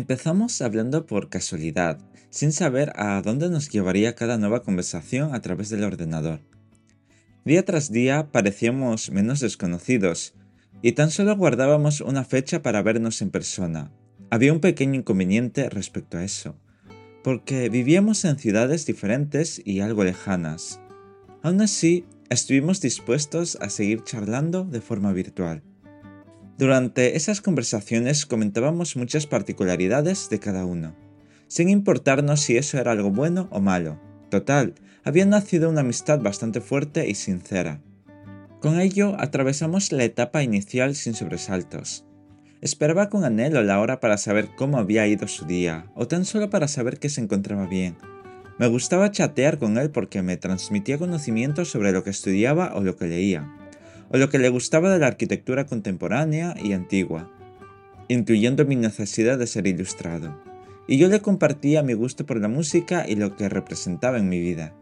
Empezamos hablando por casualidad, sin saber a dónde nos llevaría cada nueva conversación a través del ordenador. Día tras día parecíamos menos desconocidos, y tan solo guardábamos una fecha para vernos en persona. Había un pequeño inconveniente respecto a eso, porque vivíamos en ciudades diferentes y algo lejanas. Aún así, estuvimos dispuestos a seguir charlando de forma virtual. Durante esas conversaciones comentábamos muchas particularidades de cada uno, sin importarnos si eso era algo bueno o malo. Total, había nacido una amistad bastante fuerte y sincera. Con ello atravesamos la etapa inicial sin sobresaltos. Esperaba con anhelo la hora para saber cómo había ido su día, o tan solo para saber que se encontraba bien. Me gustaba chatear con él porque me transmitía conocimientos sobre lo que estudiaba o lo que leía o lo que le gustaba de la arquitectura contemporánea y antigua, incluyendo mi necesidad de ser ilustrado, y yo le compartía mi gusto por la música y lo que representaba en mi vida.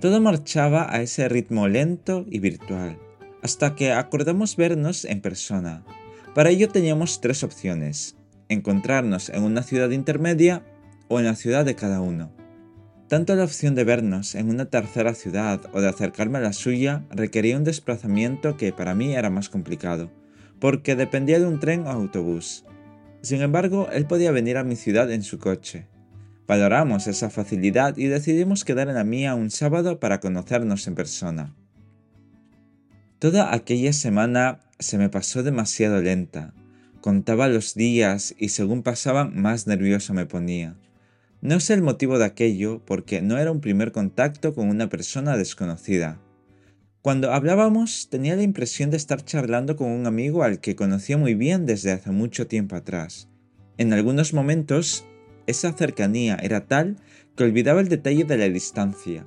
Todo marchaba a ese ritmo lento y virtual, hasta que acordamos vernos en persona. Para ello teníamos tres opciones, encontrarnos en una ciudad intermedia o en la ciudad de cada uno. Tanto la opción de vernos en una tercera ciudad o de acercarme a la suya requería un desplazamiento que para mí era más complicado, porque dependía de un tren o autobús. Sin embargo, él podía venir a mi ciudad en su coche. Valoramos esa facilidad y decidimos quedar en la mía un sábado para conocernos en persona. Toda aquella semana se me pasó demasiado lenta. Contaba los días y según pasaban más nervioso me ponía. No sé el motivo de aquello porque no era un primer contacto con una persona desconocida. Cuando hablábamos tenía la impresión de estar charlando con un amigo al que conocía muy bien desde hace mucho tiempo atrás. En algunos momentos esa cercanía era tal que olvidaba el detalle de la distancia.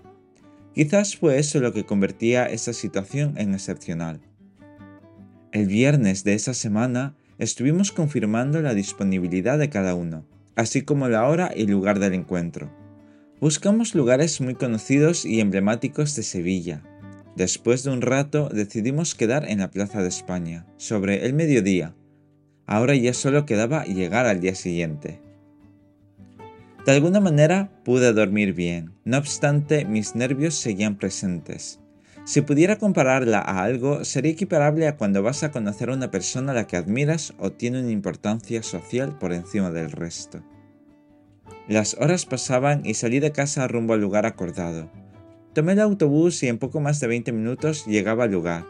Quizás fue eso lo que convertía esa situación en excepcional. El viernes de esa semana estuvimos confirmando la disponibilidad de cada uno así como la hora y lugar del encuentro. Buscamos lugares muy conocidos y emblemáticos de Sevilla. Después de un rato decidimos quedar en la Plaza de España, sobre el mediodía. Ahora ya solo quedaba llegar al día siguiente. De alguna manera pude dormir bien, no obstante mis nervios seguían presentes. Si pudiera compararla a algo, sería equiparable a cuando vas a conocer a una persona a la que admiras o tiene una importancia social por encima del resto. Las horas pasaban y salí de casa rumbo al lugar acordado. Tomé el autobús y en poco más de 20 minutos llegaba al lugar.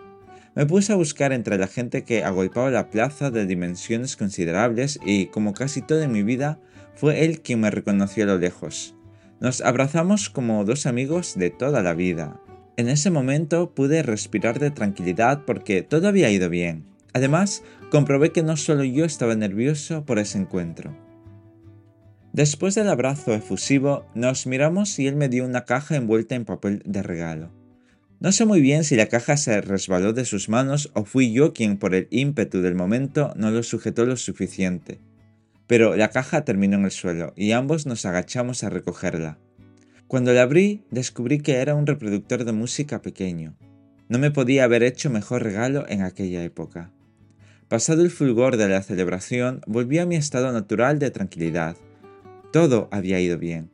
Me puse a buscar entre la gente que agolpaba la plaza de dimensiones considerables y, como casi todo en mi vida, fue él quien me reconoció a lo lejos. Nos abrazamos como dos amigos de toda la vida, en ese momento pude respirar de tranquilidad porque todo había ido bien. Además, comprobé que no solo yo estaba nervioso por ese encuentro. Después del abrazo efusivo, nos miramos y él me dio una caja envuelta en papel de regalo. No sé muy bien si la caja se resbaló de sus manos o fui yo quien por el ímpetu del momento no lo sujetó lo suficiente. Pero la caja terminó en el suelo y ambos nos agachamos a recogerla. Cuando la abrí, descubrí que era un reproductor de música pequeño. No me podía haber hecho mejor regalo en aquella época. Pasado el fulgor de la celebración, volví a mi estado natural de tranquilidad. Todo había ido bien.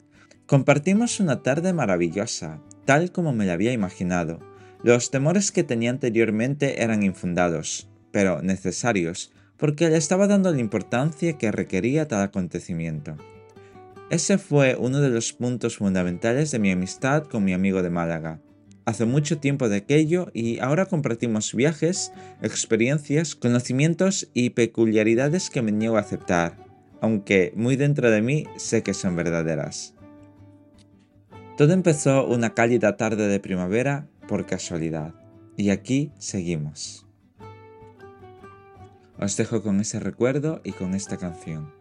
Compartimos una tarde maravillosa, tal como me la había imaginado. Los temores que tenía anteriormente eran infundados, pero necesarios, porque le estaba dando la importancia que requería tal acontecimiento. Ese fue uno de los puntos fundamentales de mi amistad con mi amigo de Málaga. Hace mucho tiempo de aquello y ahora compartimos viajes, experiencias, conocimientos y peculiaridades que me niego a aceptar, aunque muy dentro de mí sé que son verdaderas. Todo empezó una cálida tarde de primavera por casualidad, y aquí seguimos. Os dejo con ese recuerdo y con esta canción.